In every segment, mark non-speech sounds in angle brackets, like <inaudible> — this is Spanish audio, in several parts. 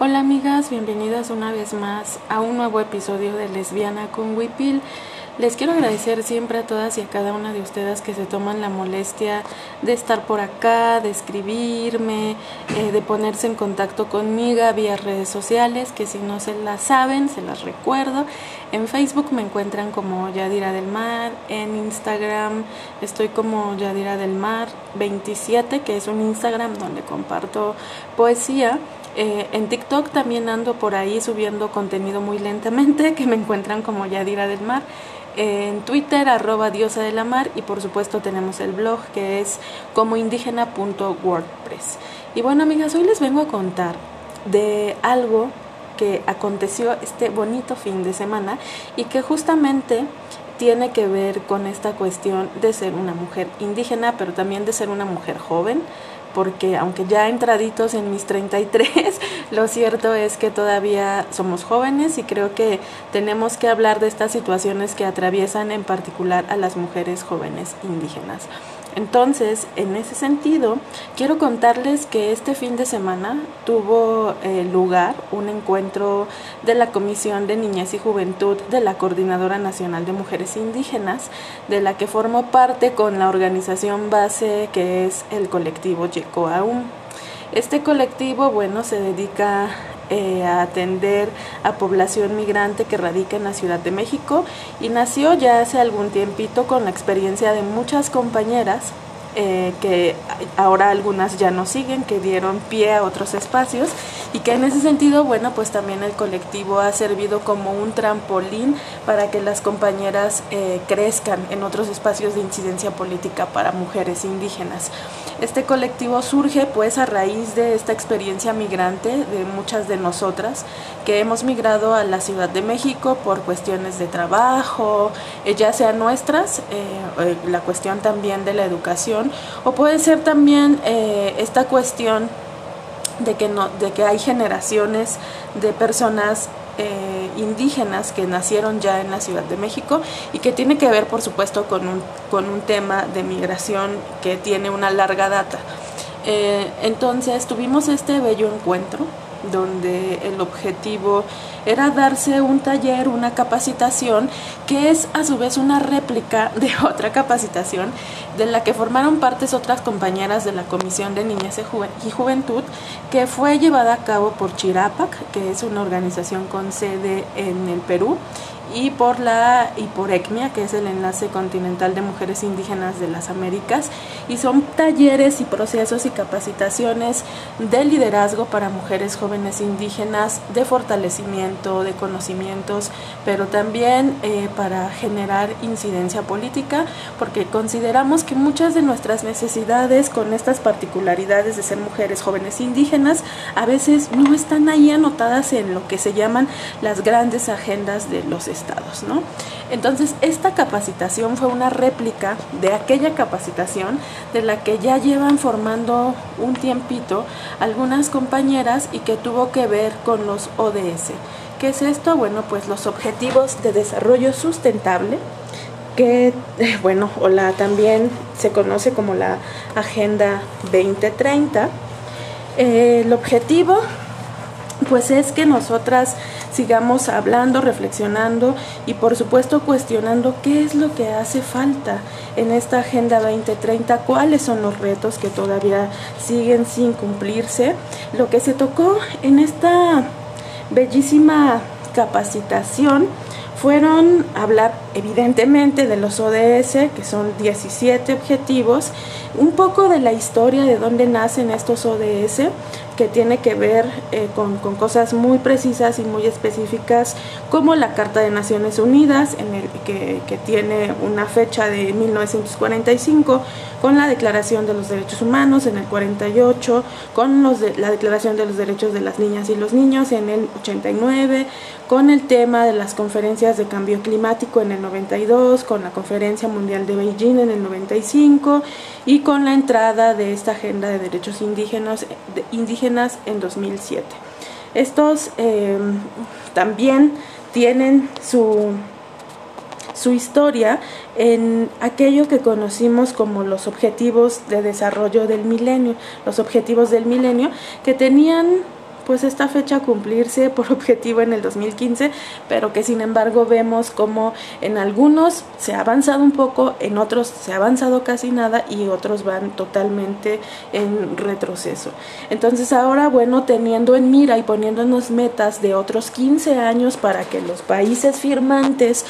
Hola amigas, bienvenidas una vez más a un nuevo episodio de Lesbiana con Wipil. Les quiero agradecer siempre a todas y a cada una de ustedes que se toman la molestia de estar por acá, de escribirme, eh, de ponerse en contacto conmigo vía redes sociales, que si no se las saben, se las recuerdo. En Facebook me encuentran como Yadira del Mar, en Instagram estoy como Yadira del Mar 27, que es un Instagram donde comparto poesía. Eh, en TikTok también ando por ahí subiendo contenido muy lentamente, <laughs> que me encuentran como Yadira del Mar en Twitter, arroba diosa de la mar, y por supuesto tenemos el blog que es comoindígena.wordpress. Y bueno, amigas, hoy les vengo a contar de algo que aconteció este bonito fin de semana y que justamente tiene que ver con esta cuestión de ser una mujer indígena, pero también de ser una mujer joven, porque aunque ya entraditos en mis 33, <laughs> lo cierto es que todavía somos jóvenes y creo que tenemos que hablar de estas situaciones que atraviesan en particular a las mujeres jóvenes indígenas. Entonces, en ese sentido, quiero contarles que este fin de semana tuvo eh, lugar un encuentro de la Comisión de Niñez y Juventud de la Coordinadora Nacional de Mujeres Indígenas, de la que formo parte con la organización base que es el colectivo Yecoaum. Este colectivo, bueno, se dedica eh, a atender a población migrante que radica en la Ciudad de México y nació ya hace algún tiempito con la experiencia de muchas compañeras eh, que ahora algunas ya no siguen, que dieron pie a otros espacios y que en ese sentido, bueno, pues también el colectivo ha servido como un trampolín para que las compañeras eh, crezcan en otros espacios de incidencia política para mujeres indígenas. Este colectivo surge pues a raíz de esta experiencia migrante de muchas de nosotras que hemos migrado a la Ciudad de México por cuestiones de trabajo, eh, ya sean nuestras, eh, la cuestión también de la educación, o puede ser también eh, esta cuestión de que, no, de que hay generaciones de personas eh, indígenas que nacieron ya en la Ciudad de México y que tiene que ver, por supuesto, con un, con un tema de migración que tiene una larga data. Eh, entonces tuvimos este bello encuentro donde el objetivo era darse un taller, una capacitación, que es a su vez una réplica <laughs> de otra capacitación de la que formaron partes otras compañeras de la Comisión de Niñez y Juventud, que fue llevada a cabo por Chirapac, que es una organización con sede en el Perú, y por la y por ECMIA, que es el Enlace Continental de Mujeres Indígenas de las Américas, y son talleres y procesos y capacitaciones de liderazgo para mujeres jóvenes indígenas, de fortalecimiento, de conocimientos, pero también eh, para generar incidencia política, porque consideramos que muchas de nuestras necesidades con estas particularidades de ser mujeres jóvenes indígenas a veces no están ahí anotadas en lo que se llaman las grandes agendas de los estados, ¿no? Entonces, esta capacitación fue una réplica de aquella capacitación de la que ya llevan formando un tiempito algunas compañeras y que tuvo que ver con los ODS. ¿Qué es esto? Bueno, pues los Objetivos de Desarrollo Sustentable, que, bueno, o la también se conoce como la Agenda 2030. el objetivo, pues es que nosotras sigamos hablando, reflexionando y por supuesto cuestionando qué es lo que hace falta en esta Agenda 2030, cuáles son los retos que todavía siguen sin cumplirse. Lo que se tocó en esta bellísima capacitación fueron hablar evidentemente de los ODS, que son 17 objetivos, un poco de la historia de dónde nacen estos ODS, que tiene que ver eh, con, cosas muy precisas y muy específicas, como la Carta de Naciones Unidas, en el, que, tiene una fecha de 1945, con la Declaración de los Derechos Humanos en el 48, con los de, la Declaración de los Derechos de las Niñas y los Niños en el 89, con el tema de las conferencias de cambio climático en el 92, con la Conferencia Mundial de Beijing en el 95 y con la entrada de esta Agenda de Derechos Indígenas, indígenas en 2007. Estos em, también tienen su, su historia en aquello que conocimos como los objetivos de desarrollo del milenio, los objetivos del milenio que tenían pues esta fecha cumplirse por <laughs> objetivo en el 2015, pero que sin embargo vemos como en algunos se ha avanzado un poco, en otros se ha avanzado casi nada y otros van totalmente en retroceso. Entonces ahora, bueno, teniendo en mira y poniéndonos metas de otros 15 años para que los países firmantes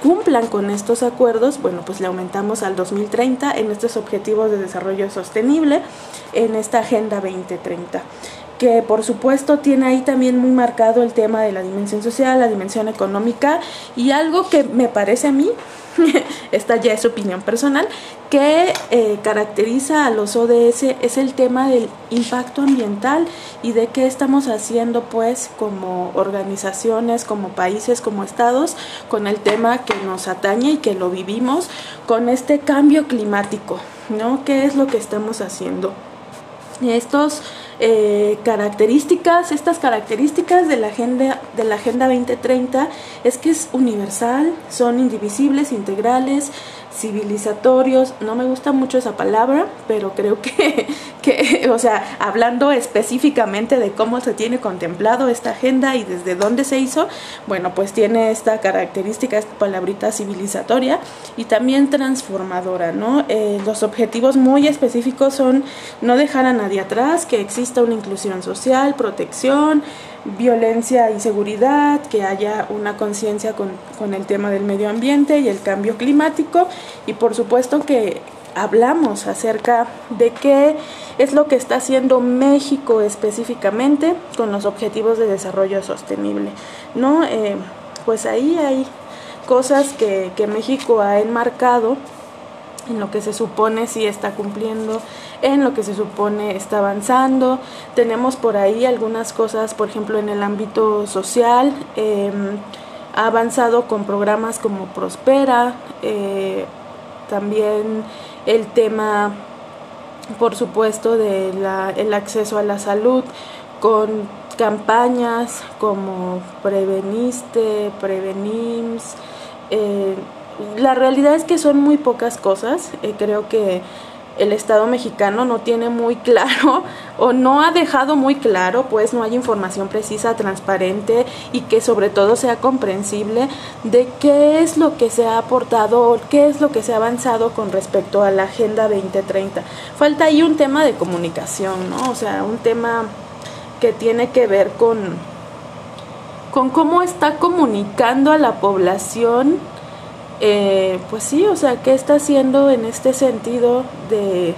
cumplan con estos acuerdos, bueno, pues le aumentamos al 2030 en estos objetivos de desarrollo sostenible, en esta Agenda 2030 que por supuesto tiene ahí también muy marcado el tema de la dimensión social, la dimensión económica y algo que me parece a mí, <laughs> esta ya es opinión personal, que eh, caracteriza a los ODS es el tema del impacto ambiental y de qué estamos haciendo pues como organizaciones, como países, como estados, con el tema que nos atañe y que lo vivimos con este cambio climático, ¿no? ¿Qué es lo que estamos haciendo? Estos eh, características, estas características de la, agenda, de la Agenda 2030 es que es universal, son indivisibles, integrales, civilizatorios, no me gusta mucho esa palabra, pero creo que, <laughs> que, o sea, hablando específicamente de cómo se tiene contemplado esta agenda y desde dónde se hizo, bueno, pues tiene esta característica, esta palabrita civilizatoria y también transformadora, ¿no? Eh, los objetivos muy específicos son no dejar a nadie atrás, que exista una inclusión social, protección, violencia y seguridad, que haya una conciencia con, con, el tema del medio ambiente y el cambio climático y por supuesto que hablamos acerca de qué es lo que está haciendo México específicamente con los objetivos de desarrollo sostenible. ¿no? Eh, pues ahí hay cosas que, que México ha enmarcado en lo que se supone si está cumpliendo, en lo que se supone está avanzando. Tenemos por ahí algunas cosas, por ejemplo, en el ámbito social. Em, ha avanzado con programas como Prospera, eh, también el tema, por supuesto, del el acceso a la salud, con campañas como Preveniste, Prevenims. Eh, la realidad es que son muy pocas cosas. Eh, creo que el Estado mexicano no tiene muy claro <laughs> o no ha dejado muy claro, pues no hay información precisa, transparente y que sobre todo sea comprensible de qué es lo que se ha aportado, qué es lo que se ha avanzado con respecto a la Agenda 2030. Falta ahí un tema de comunicación, ¿no? O sea, un tema que tiene que ver con, con cómo está comunicando a la población eh, pues sí, o sea, ¿qué está haciendo en este sentido de,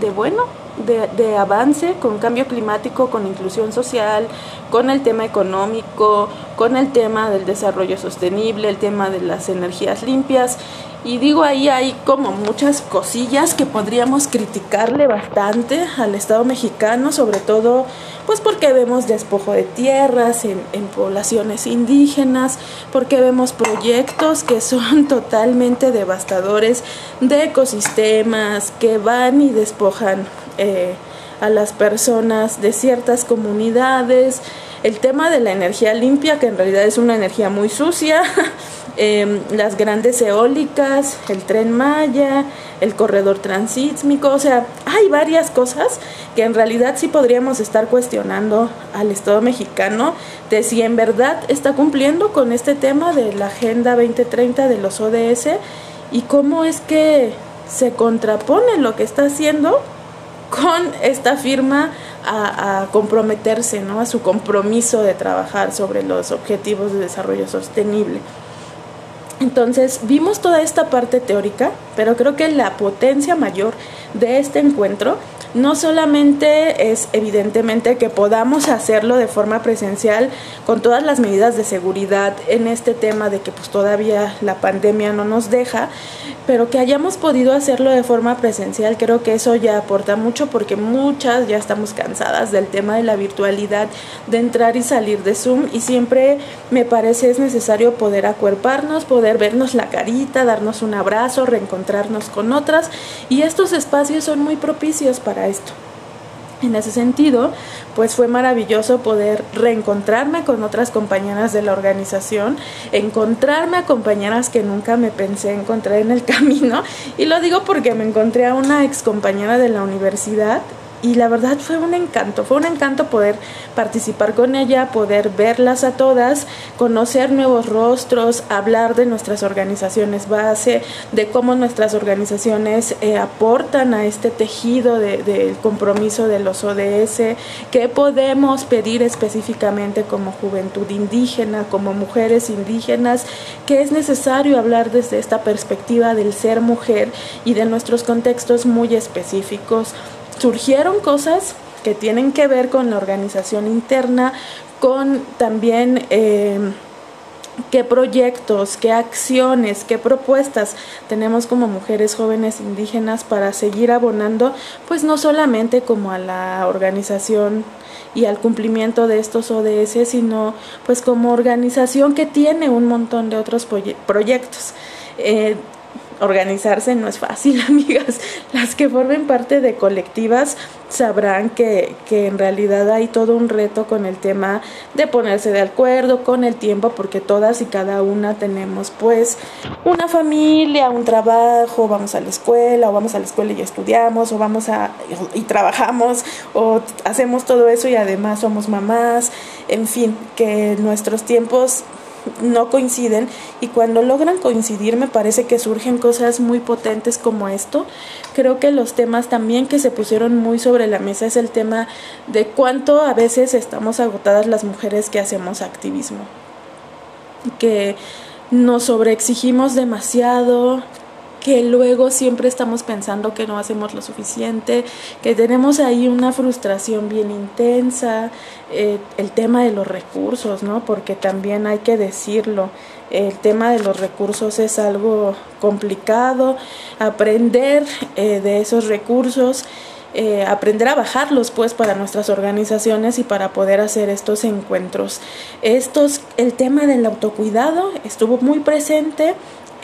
de bueno, de, de, avance con cambio climático, con inclusión social, con el tema económico, con el tema del desarrollo sostenible, el tema de las energías limpias y digo, ahí hay como muchas cosillas que podríamos criticarle bastante al Estado mexicano, sobre todo pues porque vemos despojo de tierras en, en poblaciones indígenas, porque vemos proyectos que son <laughs> totalmente devastadores de ecosistemas, que van y despojan eh, a las personas de ciertas comunidades, el tema de la energía limpia, que en realidad es una energía muy sucia, <laughs> Em, las grandes eólicas, el tren Maya, el corredor transísmico, o sea, hay varias cosas que en realidad sí podríamos estar cuestionando al Estado mexicano de si en verdad está cumpliendo con este tema de la Agenda 2030 de los ODS y cómo es que se contrapone lo que está haciendo con esta firma a, a, comprometerse, ¿no? a su compromiso de trabajar sobre los objetivos de desarrollo sostenible. Entonces vimos toda esta parte teórica, pero creo que la potencia mayor de este encuentro no solamente es evidentemente que podamos hacerlo de forma presencial con todas las medidas de seguridad en este tema de que pues todavía la pandemia no nos deja, pero que hayamos podido hacerlo de forma presencial, creo que eso ya aporta mucho porque muchas ya estamos cansadas del tema de la virtualidad, de entrar y salir de Zoom y siempre me parece es necesario poder acuerparnos, poder vernos la carita, darnos un abrazo, reencontrarnos con otras y estos espacios son muy propicios para esto. En ese sentido, pues fue maravilloso poder reencontrarme con otras compañeras de la organización, encontrarme a compañeras que nunca me pensé encontrar en el <laughs> camino, y lo digo porque me encontré a una ex compañera de la universidad y la verdad fue un encanto, fue un encanto poder participar con ella, poder verlas a todas, conocer nuevos rostros, hablar de nuestras organizaciones base, de cómo nuestras organizaciones eh, aportan a este tejido del de, compromiso de los ODS, qué podemos pedir específicamente como juventud indígena, como mujeres indígenas, que es necesario hablar desde esta perspectiva del ser mujer y de nuestros contextos muy específicos. Surgieron cosas que tienen que ver con la organización interna, con también... Eh, qué proyectos, qué acciones, qué propuestas tenemos como mujeres jóvenes indígenas para seguir abonando, pues no solamente como a la organización y al cumplimiento de estos ODS, sino pues como organización que tiene un montón de otros proyectos. Eh, organizarse no es fácil, <laughs> amigas. Las que formen parte de colectivas sabrán que, que, en realidad hay todo un reto con el tema de ponerse de acuerdo con el tiempo, porque todas y cada una tenemos pues una familia, un trabajo, vamos a la escuela, o vamos a la escuela y estudiamos, o vamos a y trabajamos, o hacemos todo eso y además somos mamás, en fin, que nuestros tiempos no coinciden y cuando logran coincidir me parece que surgen cosas muy potentes como esto. Creo que los temas también que se pusieron muy sobre la mesa es el tema de cuánto a veces estamos agotadas las mujeres que hacemos activismo. Que nos sobreexigimos demasiado, que luego siempre estamos pensando que no hacemos lo suficiente, que tenemos ahí una frustración bien intensa, eh, el tema de los recursos, ¿no? Porque también hay que decirlo, el tema de los recursos es algo complicado, aprender eh, de esos recursos. Eh, aprender a bajarlos pues para nuestras organizaciones y para poder hacer estos encuentros. Estos, el tema del autocuidado estuvo muy presente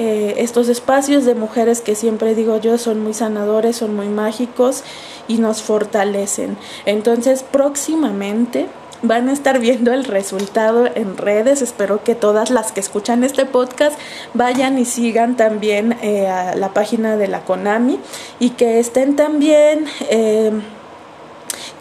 eh, estos espacios de mujeres que siempre digo yo son muy sanadores, son muy mágicos y nos fortalecen. Entonces próximamente van a estar viendo el resultado en redes. Espero que todas las que escuchan este podcast vayan y sigan también eh, a la página de la Konami y que estén también... Eh,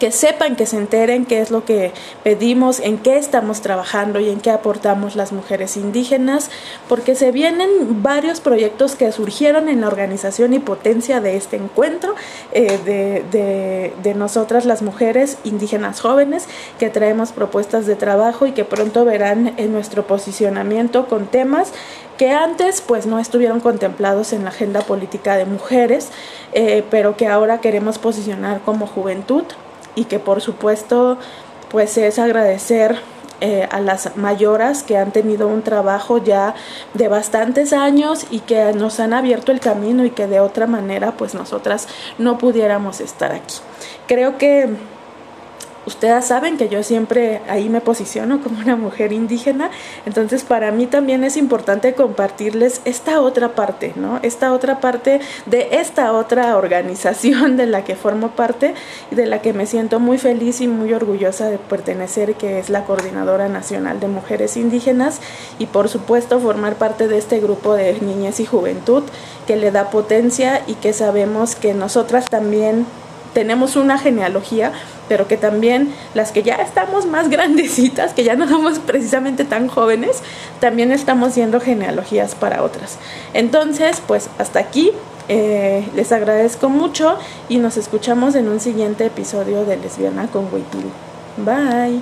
que sepan, que se enteren qué es lo que pedimos, en qué estamos trabajando y en qué aportamos las mujeres indígenas, porque se vienen varios proyectos que surgieron en la organización y potencia de este encuentro eh, de, de, de nosotras las mujeres indígenas jóvenes, que traemos propuestas de trabajo y que pronto verán en nuestro posicionamiento con temas que antes pues no estuvieron contemplados en la agenda política de mujeres, eh, pero que ahora queremos posicionar como juventud y que por supuesto pues es agradecer eh, a las mayoras que han tenido un trabajo ya de bastantes años y que nos han abierto el camino y que de otra manera pues nosotras no pudiéramos estar aquí. Creo que ustedes saben que yo siempre ahí me posiciono como una mujer indígena, entonces para mí también es importante compartirles esta otra parte, ¿no? Esta otra parte de esta otra organización de la que formo parte y de la que me siento muy feliz y muy orgullosa de pertenecer, que es la Coordinadora Nacional de Mujeres Indígenas y por supuesto formar parte de este grupo de niñez y juventud que le da potencia y que sabemos que nosotras también tenemos una genealogía, pero que también las que ya estamos más <laughs> grandecitas, que ya no somos precisamente tan jóvenes, también estamos siendo genealogías para otras. Entonces, pues hasta aquí. Eh, les agradezco mucho y nos escuchamos en un siguiente episodio de Lesbiana con Waitil. Bye.